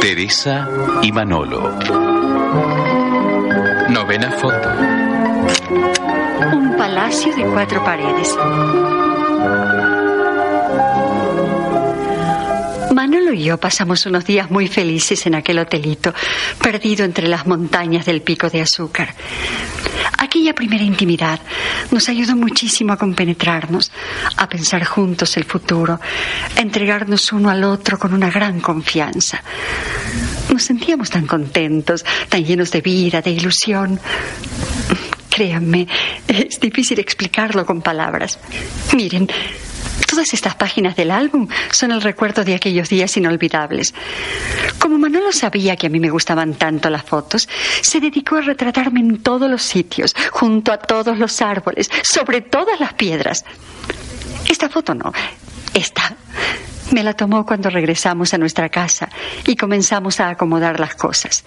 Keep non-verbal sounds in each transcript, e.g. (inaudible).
Teresa y Manolo. Novena foto. Un palacio de cuatro paredes. Manolo y yo pasamos unos días muy felices en aquel hotelito, perdido entre las montañas del pico de azúcar. Aquella primera intimidad nos ayudó muchísimo a compenetrarnos, a pensar juntos el futuro, a entregarnos uno al otro con una gran confianza. Nos sentíamos tan contentos, tan llenos de vida, de ilusión. Créanme, es difícil explicarlo con palabras. Miren, Todas estas páginas del álbum son el recuerdo de aquellos días inolvidables. Como Manolo sabía que a mí me gustaban tanto las fotos, se dedicó a retratarme en todos los sitios, junto a todos los árboles, sobre todas las piedras. Esta foto no, esta me la tomó cuando regresamos a nuestra casa y comenzamos a acomodar las cosas.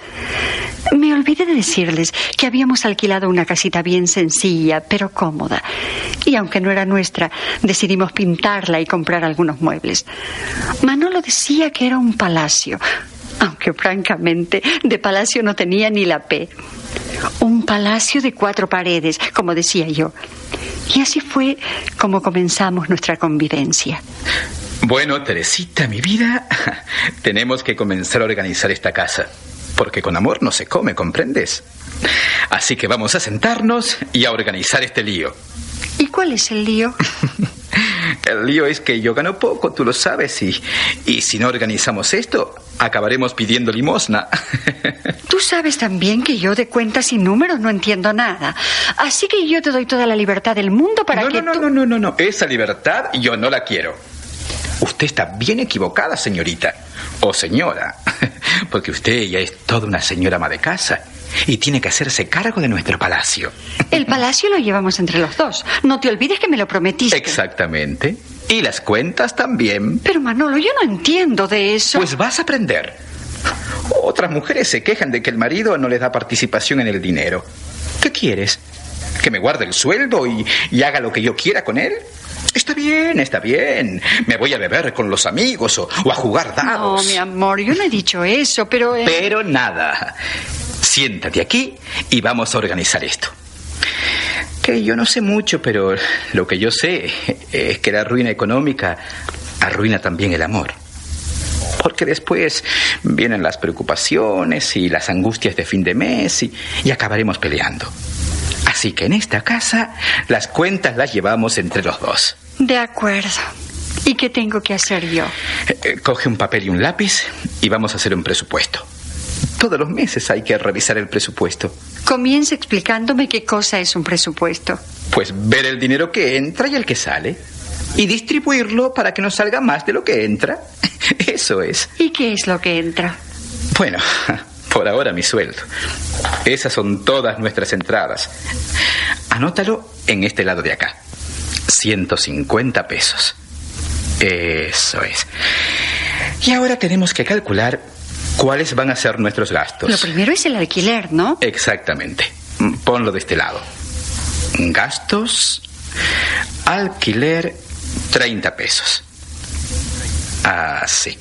Me olvidé de decirles que habíamos alquilado una casita bien sencilla, pero cómoda. Y aunque no era nuestra, decidimos pintarla y comprar algunos muebles. Manolo decía que era un palacio, aunque francamente de palacio no tenía ni la P. Un palacio de cuatro paredes, como decía yo. Y así fue como comenzamos nuestra convivencia. Bueno, Teresita, mi vida, (laughs) tenemos que comenzar a organizar esta casa, porque con amor no se come, ¿comprendes? Así que vamos a sentarnos y a organizar este lío. ¿Y cuál es el lío? (laughs) el lío es que yo gano poco, tú lo sabes, y, y si no organizamos esto, acabaremos pidiendo limosna. (laughs) tú sabes también que yo de cuentas y números no entiendo nada. Así que yo te doy toda la libertad del mundo para no, que no, tú... No, no, no, no, esa libertad yo no la quiero. Usted está bien equivocada, señorita. O señora. (laughs) Porque usted ya es toda una señora ama de casa. Y tiene que hacerse cargo de nuestro palacio. (laughs) El palacio lo llevamos entre los dos. No te olvides que me lo prometiste. Exactamente. Y las cuentas también. Pero Manolo, yo no entiendo de eso. Pues vas a aprender. Otras mujeres se quejan de que el marido no les da participación en el dinero. ¿Qué quieres? ¿Que me guarde el sueldo y, y haga lo que yo quiera con él? Está bien, está bien. Me voy a beber con los amigos o, o a jugar dados. No, mi amor, yo no he dicho eso, pero... eh, Pero nada. Siéntate aquí y vamos a organizar esto. Que yo no sé mucho, pero lo que yo sé es que la ruina económica arruina también el amor. Porque después vienen las preocupaciones y las angustias de fin de mes y, y acabaremos peleando. Así que en esta casa las cuentas las llevamos entre los dos. De acuerdo. ¿Y qué tengo que hacer yo? Eh, eh, Coge un papel y un lápiz y vamos a hacer un presupuesto. Todos los meses hay que revisar el presupuesto. Comienza explicándome qué cosa es un presupuesto. Pues ver el dinero que entra y el que sale. Y distribuirlo para que nos salga más de lo que entra. (laughs) Eso es. ¿Y qué es lo que entra? Bueno, (laughs) por ahora mi sueldo. Esas son todas nuestras entradas. Anótalo en este lado de acá. 150 pesos. Eso es. Y ahora tenemos que calcular cuáles van a ser nuestros gastos. Lo primero es el alquiler, ¿no? Exactamente. Ponlo de este lado. Gastos, alquiler, 30 pesos. Ah, sí.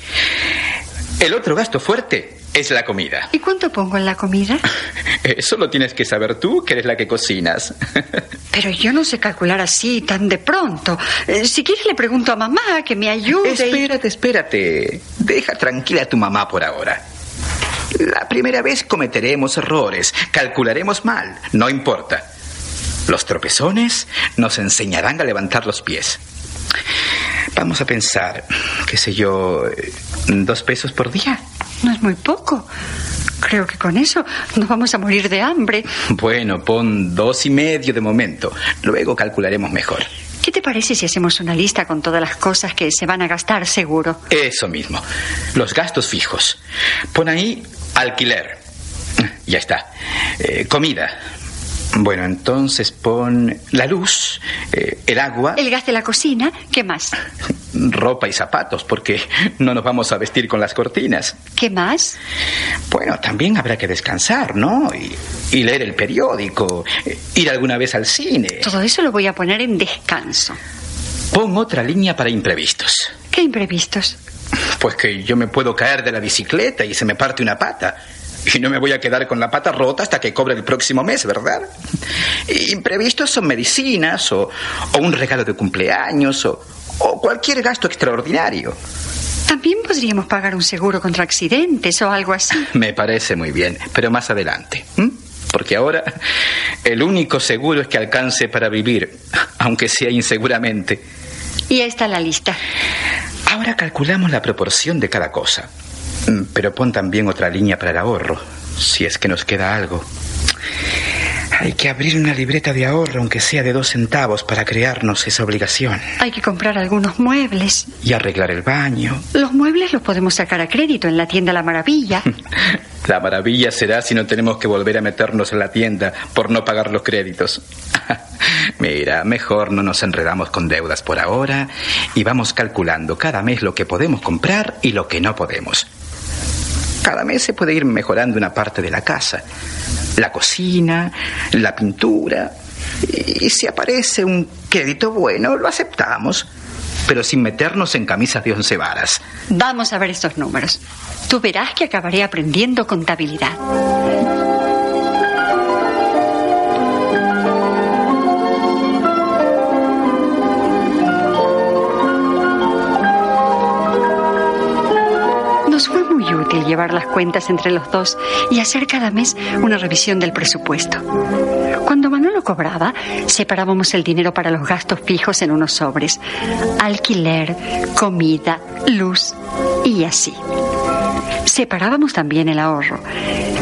El otro gasto fuerte es la comida. ¿Y cuánto pongo en la comida? (laughs) Eso lo tienes que saber tú, que eres la que cocinas. (laughs) Pero yo no sé calcular así tan de pronto. Eh, Si quieres le pregunto a mamá que me ayude. y- Espérate, espérate. Deja tranquila a tu mamá por ahora. La primera vez cometeremos errores, calcularemos mal, no importa. Los tropezones nos enseñarán a levantar los pies. Vamos a pensar, qué sé yo, eh, dos pesos por día. No es muy poco. Creo que con eso nos vamos a morir de hambre. Bueno, pon dos y medio de momento. Luego calcularemos mejor. ¿Qué te parece si hacemos una lista con todas las cosas que se van a gastar seguro? Eso mismo. Los gastos fijos. Pon ahí alquiler. Ya está. Eh, comida. Bueno, entonces pon la luz, eh, el agua. El gas de la cocina, ¿qué más? (laughs) ropa y zapatos, porque no nos vamos a vestir con las cortinas. ¿Qué más? Bueno, también habrá que descansar, ¿no? Y, y leer el periódico, ir alguna vez al cine. Todo eso lo voy a poner en descanso. Pon otra línea para imprevistos. ¿Qué imprevistos? Pues que yo me puedo caer de la bicicleta y se me parte una pata. (laughs) Y no me voy a quedar con la pata rota hasta que cobre el próximo mes, ¿verdad? Imprevistos son medicinas o, o un regalo de cumpleaños o, o cualquier gasto extraordinario. También podríamos pagar un seguro contra accidentes o algo así. (laughs) Me parece muy bien, pero más adelante. Porque ahora el único seguro es que alcance para vivir, aunque sea inseguramente. Y ahí está la lista. Ahora calculamos la proporción de cada cosa. Mm, Pero pon también otra línea para el ahorro, si es que nos queda algo. Hay que abrir una libreta de ahorro, aunque sea de dos centavos, para crearnos esa obligación. Hay que comprar algunos muebles. Y arreglar el baño. Los muebles los podemos sacar a crédito en la tienda La Maravilla. (laughs) La maravilla será si no tenemos que volver a meternos en la tienda por no pagar los créditos. (laughs) Mira, mejor no nos enredamos con deudas por ahora y vamos calculando cada mes lo que podemos comprar y lo que no podemos. Cada mes se puede ir mejorando una parte de la casa. La cocina, la pintura. Y si aparece un crédito bueno, lo aceptamos. Pero sin meternos en camisas de once varas. Vamos a ver estos números. Tú verás que acabaré aprendiendo contabilidad. Llevar las cuentas entre los dos y hacer cada mes una revisión del presupuesto. Cuando Manolo cobraba, separábamos el dinero para los gastos fijos en unos sobres. Alquiler, comida, luz y así. Separábamos también el ahorro.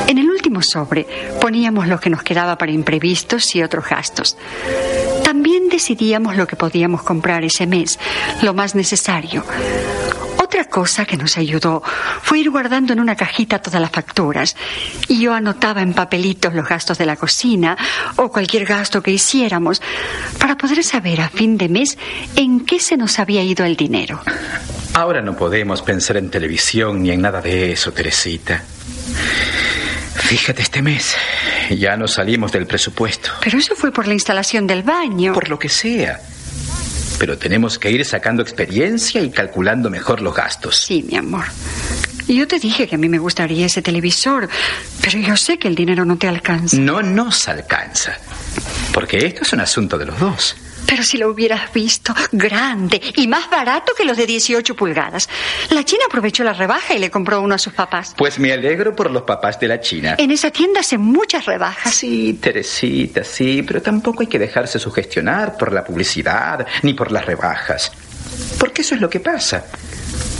En el último sobre poníamos lo que nos quedaba para imprevistos y otros gastos. También decidíamos lo que podíamos comprar ese mes, lo más necesario. Otra cosa que nos ayudó fue ir guardando en una cajita todas las facturas. Y yo anotaba en papelitos los gastos de la cocina o cualquier gasto que hiciéramos para poder saber a fin de mes en qué se nos había ido el dinero. Ahora no podemos pensar en televisión ni en nada de eso, Teresita. Fíjate este mes, ya no salimos del presupuesto. Pero eso fue por la instalación del baño. Por lo que sea. Pero tenemos que ir sacando experiencia y calculando mejor los gastos. Sí, mi amor. Yo te dije que a mí me gustaría ese televisor, pero yo sé que el dinero no te alcanza. No nos alcanza. Porque esto es un asunto de los dos. Pero si lo hubieras visto, grande y más barato que los de 18 pulgadas. La China aprovechó la rebaja y le compró uno a sus papás. Pues me alegro por los papás de la China. En esa tienda hacen muchas rebajas. Sí, Teresita, sí, pero tampoco hay que dejarse sugestionar por la publicidad ni por las rebajas. Porque eso es lo que pasa.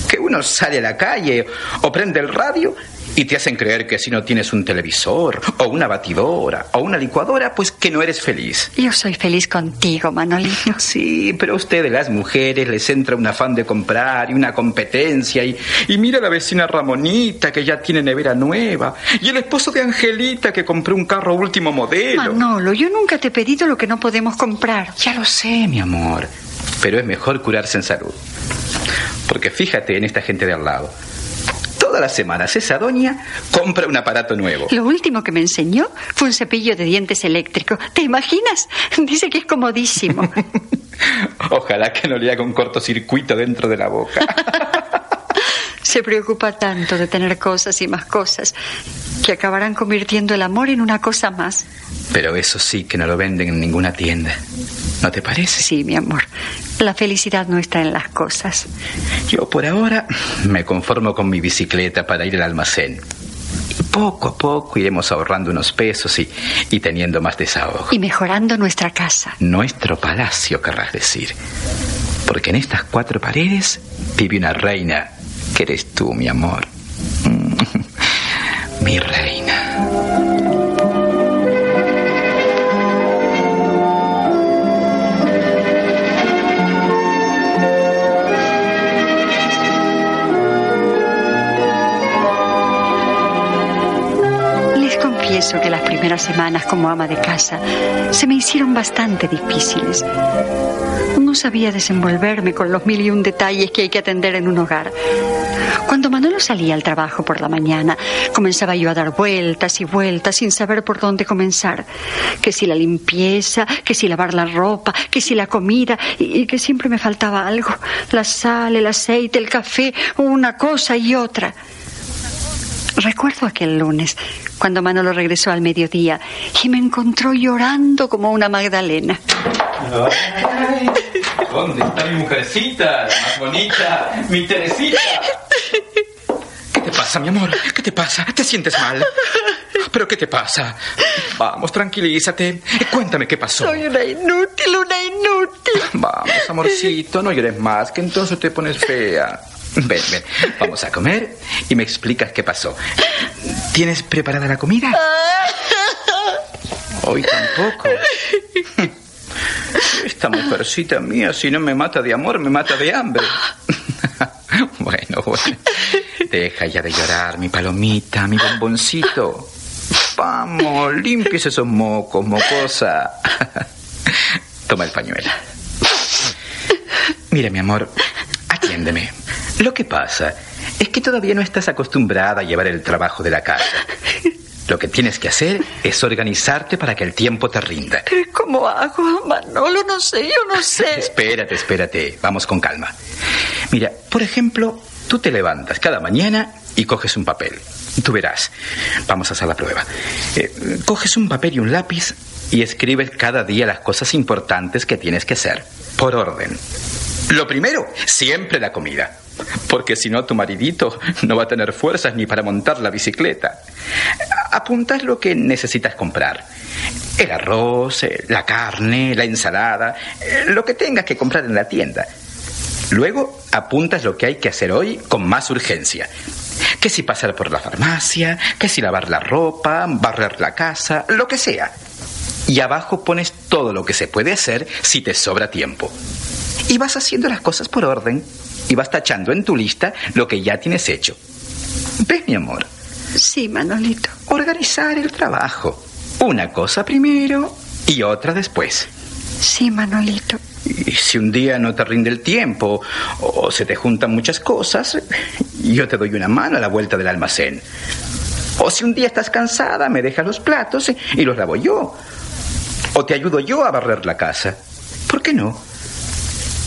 Que uno sale a la calle o prende el radio y te hacen creer que si no tienes un televisor o una batidora o una licuadora, pues que no eres feliz. Yo soy feliz contigo, Manolito. (laughs) Sí, pero a ustedes, las mujeres, les entra un afán de comprar y una competencia. Y, y mira a la vecina Ramonita que ya tiene nevera nueva. Y el esposo de Angelita que compró un carro último modelo. Manolo, yo nunca te he pedido lo que no podemos comprar. Ya lo sé, mi amor. Pero es mejor curarse en salud. Porque fíjate en esta gente de al lado. Todas las semanas esa doña compra un aparato nuevo. Lo último que me enseñó fue un cepillo de dientes eléctrico. ¿Te imaginas? (laughs) Dice que es comodísimo. (laughs) Ojalá que no le haga un cortocircuito dentro de la boca. (laughs) Se preocupa tanto de tener cosas y más cosas que acabarán convirtiendo el amor en una cosa más. Pero eso sí que no lo venden en ninguna tienda. ¿No te parece? Sí, mi amor. La felicidad no está en las cosas. Yo por ahora me conformo con mi bicicleta para ir al almacén. Y poco a poco iremos ahorrando unos pesos y, y teniendo más desahogo. Y mejorando nuestra casa. Nuestro palacio, querrás decir. Porque en estas cuatro paredes vive una reina, eres tú, mi amor. (laughs) Mi reina. Primeras semanas como ama de casa se me hicieron bastante difíciles. No sabía desenvolverme con los mil y un detalles que hay que atender en un hogar. Cuando Manolo salía al trabajo por la mañana, comenzaba yo a dar vueltas y vueltas sin saber por dónde comenzar. Que si la limpieza, que si lavar la ropa, que si la comida, y, y que siempre me faltaba algo. La sal, el aceite, el café, una cosa y otra. Recuerdo aquel lunes, cuando Manolo regresó al mediodía y me encontró llorando como una Magdalena. Ay, ¿Dónde está mi mujercita, la más bonita, mi Teresita? ¿Qué te pasa, mi amor? ¿Qué te pasa? ¿Te sientes mal? ¿Pero qué te pasa? Vamos, tranquilízate. Cuéntame qué pasó. Soy una inútil, una inútil. Vamos, amorcito, no llores más, que entonces te pones fea. Ven, ven, vamos a comer y me explicas qué pasó. ¿Tienes preparada la comida? (laughs) Hoy tampoco. Esta mujercita mía, si no me mata de amor, me mata de hambre. (laughs) Bueno, bueno. Deja ya de llorar, mi palomita, mi bomboncito. Vamos, limpies esos mocos, mocosa. Toma el pañuelo. Mira, mi amor, atiéndeme. Lo que pasa es que todavía no estás acostumbrada a llevar el trabajo de la casa. (laughs) Lo que tienes que hacer es organizarte para que el tiempo te rinda. ¿Pero cómo hago, Manolo? No sé, yo no sé. (laughs) Espérate, espérate. Vamos con calma. Mira, por ejemplo, tú te levantas cada mañana y coges un papel. Tú verás. Vamos a hacer la prueba. Eh, coges un papel y un lápiz y escribes cada día las cosas importantes que tienes que hacer, por orden. Lo primero, siempre la comida. Porque si no, tu maridito no va a tener fuerzas ni para montar la bicicleta. Apuntas lo que necesitas comprar. El arroz, eh, la carne, la ensalada, eh, lo que tengas que comprar en la tienda. Luego apuntas lo que hay que hacer hoy con más urgencia. Que si pasar por la farmacia, que si lavar la ropa, barrer la casa, lo que sea. Y abajo pones todo lo que se puede hacer si te sobra tiempo. Y vas haciendo las cosas por orden. Y vas tachando en tu lista lo que ya tienes hecho. ¿Ves, mi amor? Sí, Manolito. Organizar el trabajo. Una cosa primero y otra después. Sí, Manolito. Y si un día no te rinde el tiempo o se te juntan muchas cosas, yo te doy una mano a la vuelta del almacén. O si un día estás cansada, me dejas los platos y los lavo yo. O te ayudo yo a barrer la casa. ¿Por qué no?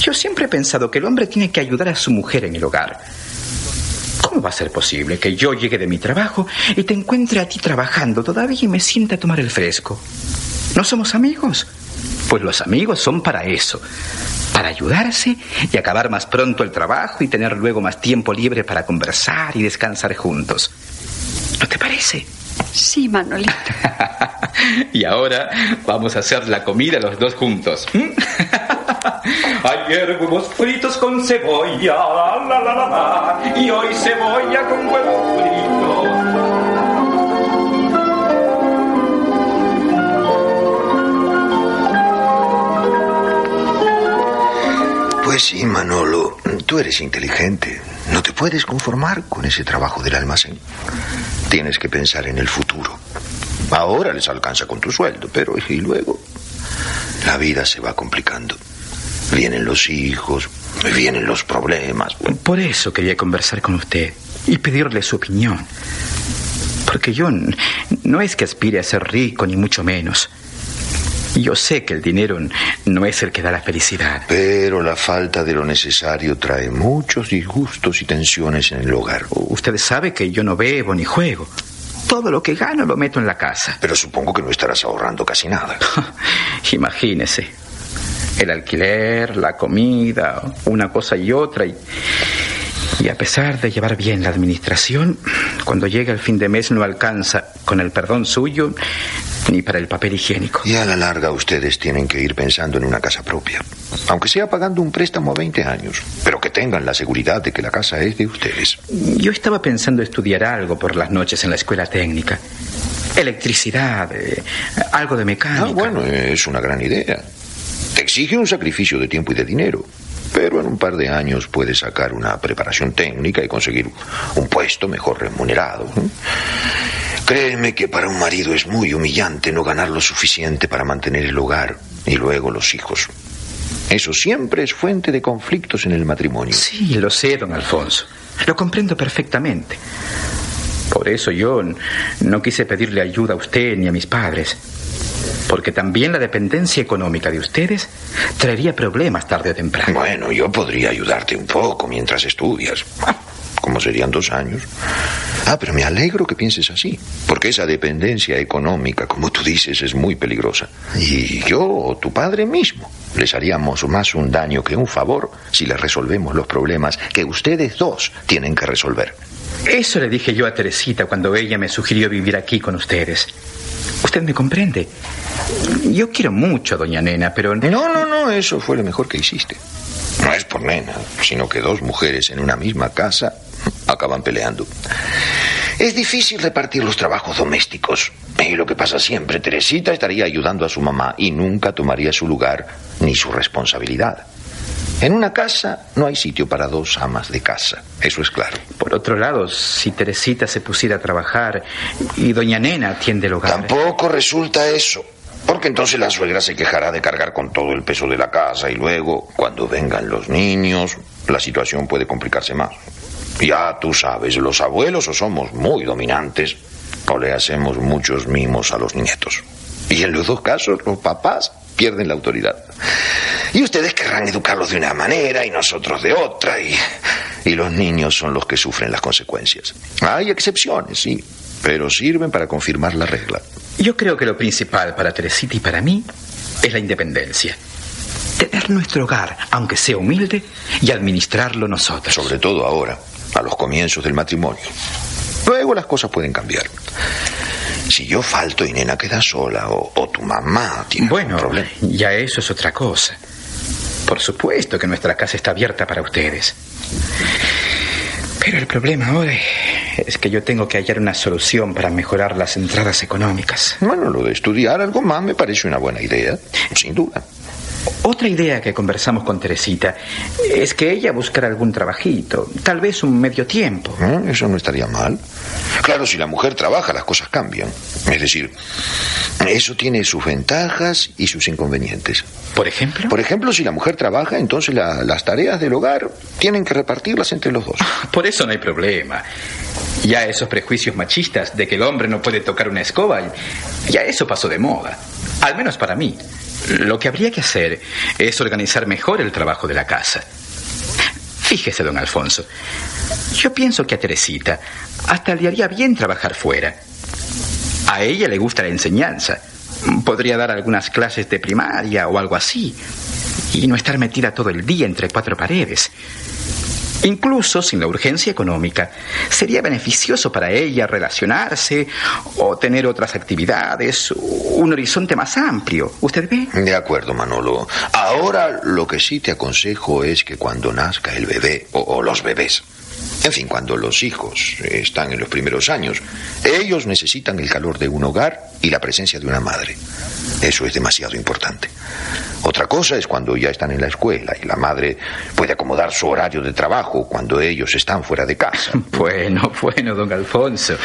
Yo siempre he pensado que el hombre tiene que ayudar a su mujer en el hogar. ¿Cómo va a ser posible que yo llegue de mi trabajo y te encuentre a ti trabajando todavía y me sienta a tomar el fresco? ¿No somos amigos? Pues los amigos son para eso, para ayudarse y acabar más pronto el trabajo y tener luego más tiempo libre para conversar y descansar juntos. ¿No te parece? Sí, Manolito. (laughs) y ahora vamos a hacer la comida los dos juntos. (laughs) Ayer huevos fritos con cebolla, la, la, la, la, y hoy cebolla con huevos fritos. Pues sí, Manolo, tú eres inteligente. No te puedes conformar con ese trabajo del almacén. Tienes que pensar en el futuro. Ahora les alcanza con tu sueldo, pero y luego la vida se va complicando. Vienen los hijos, vienen los problemas. Por eso quería conversar con usted y pedirle su opinión. Porque yo no es que aspire a ser rico, ni mucho menos. Yo sé que el dinero no es el que da la felicidad. Pero la falta de lo necesario trae muchos disgustos y tensiones en el hogar. Usted sabe que yo no bebo ni juego. Todo lo que gano lo meto en la casa. Pero supongo que no estarás ahorrando casi nada. (laughs) Imagínese. El alquiler, la comida, una cosa y otra. Y, y a pesar de llevar bien la administración, cuando llega el fin de mes no alcanza, con el perdón suyo, ni para el papel higiénico. Y a la larga ustedes tienen que ir pensando en una casa propia. Aunque sea pagando un préstamo a 20 años. Pero que tengan la seguridad de que la casa es de ustedes. Yo estaba pensando estudiar algo por las noches en la escuela técnica. Electricidad, eh, algo de mecánica. Ah, bueno, es una gran idea. Te exige un sacrificio de tiempo y de dinero. Pero en un par de años puedes sacar una preparación técnica y conseguir un puesto mejor remunerado. ¿eh? Créeme que para un marido es muy humillante no ganar lo suficiente para mantener el hogar y luego los hijos. Eso siempre es fuente de conflictos en el matrimonio. Sí, lo sé, don Alfonso. Lo comprendo perfectamente. Por eso yo no quise pedirle ayuda a usted ni a mis padres. Porque también la dependencia económica de ustedes traería problemas tarde o temprano. Bueno, yo podría ayudarte un poco mientras estudias. ¿Cómo serían dos años? Ah, pero me alegro que pienses así, porque esa dependencia económica, como tú dices, es muy peligrosa. Y yo o tu padre mismo les haríamos más un daño que un favor si les resolvemos los problemas que ustedes dos tienen que resolver. Eso le dije yo a Teresita cuando ella me sugirió vivir aquí con ustedes. Usted me comprende. Yo quiero mucho a doña Nena, pero... No, no, no, eso fue lo mejor que hiciste. No es por Nena, sino que dos mujeres en una misma casa acaban peleando. Es difícil repartir los trabajos domésticos. Y lo que pasa siempre, Teresita estaría ayudando a su mamá y nunca tomaría su lugar ni su responsabilidad. En una casa no hay sitio para dos amas de casa, eso es claro. Por otro lado, si Teresita se pusiera a trabajar y doña Nena atiende el hogar. Tampoco resulta eso. Porque entonces la suegra se quejará de cargar con todo el peso de la casa y luego, cuando vengan los niños, la situación puede complicarse más. Ya tú sabes, los abuelos o somos muy dominantes o le hacemos muchos mimos a los nietos. Y en los dos casos, los papás pierden la autoridad. Y ustedes querrán educarlos de una manera y nosotros de otra, y, y los niños son los que sufren las consecuencias. Hay excepciones, sí, pero sirven para confirmar la regla. Yo creo que lo principal para Teresita y para mí es la independencia. Tener nuestro hogar, aunque sea humilde, y administrarlo nosotros. Sobre todo ahora, a los comienzos del matrimonio. Luego las cosas pueden cambiar. Si yo falto y nena queda sola, o, tu mamá tiene bueno, problema. ya eso es otra cosa. Por supuesto que nuestra casa está abierta para ustedes. Pero el problema ahora es que yo tengo que hallar una solución para mejorar las entradas económicas. Bueno, lo de estudiar algo más me parece una buena idea, sin duda. Otra idea que conversamos con Teresita es que ella buscara algún trabajito, tal vez un medio tiempo. ¿Eh? Eso no estaría mal. Claro, si la mujer trabaja, las cosas cambian. Es decir, eso tiene sus ventajas y sus inconvenientes. ¿Por ejemplo? Por ejemplo, si la mujer trabaja, entonces la- las tareas del hogar tienen que repartirlas entre los dos. (laughs) Por eso no hay problema. Ya esos prejuicios machistas de que el hombre no puede tocar una escoba, ya eso pasó de moda. Al menos para mí. Lo que habría que hacer es organizar mejor el trabajo de la casa. Fíjese, don Alfonso. Yo pienso que a Teresita hasta le haría bien trabajar fuera. A ella le gusta la enseñanza. Podría dar algunas clases de primaria o algo así. Y no estar metida todo el día entre cuatro paredes. Incluso sin la urgencia económica, sería beneficioso para ella relacionarse o tener otras actividades, un horizonte más amplio. ¿Usted ve? De acuerdo, Manolo. Ahora lo que sí te aconsejo es que cuando nazca el bebé o, los bebés, en fin, cuando los hijos están en los primeros años, ellos necesitan el calor de un hogar y la presencia de una madre. Eso es demasiado importante. Otra cosa es cuando ya están en la escuela y la madre puede acomodar su horario de trabajo cuando ellos están fuera de casa. (laughs) Bueno, bueno, don Alfonso.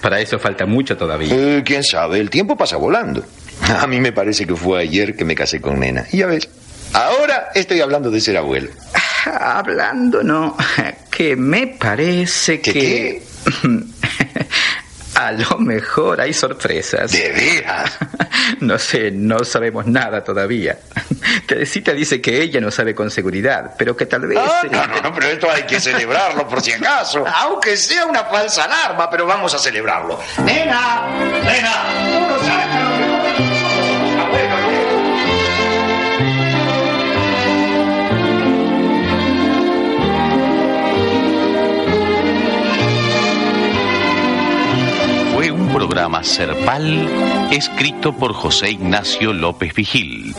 Para eso falta mucho todavía. Eh, ¿Quién sabe? El tiempo pasa volando. A mí me parece que fue ayer que me casé con Nena. Y ya ves, ahora estoy hablando de ser abuelo. (laughs) Hablando, no. Que me parece ¿Que que. (laughs) A lo mejor hay sorpresas. ¿De veras? (laughs) No sé, no sabemos nada todavía. (laughs) Teresita dice que ella no sabe con seguridad, pero que tal vez. Ah, no, no, no, pero esto hay que celebrarlo por si acaso. Aunque sea una falsa alarma, pero vamos a celebrarlo. ¡Nena! ¡Nena! ¡Uno saca! Programa Serpal escrito por José Ignacio López Vigil.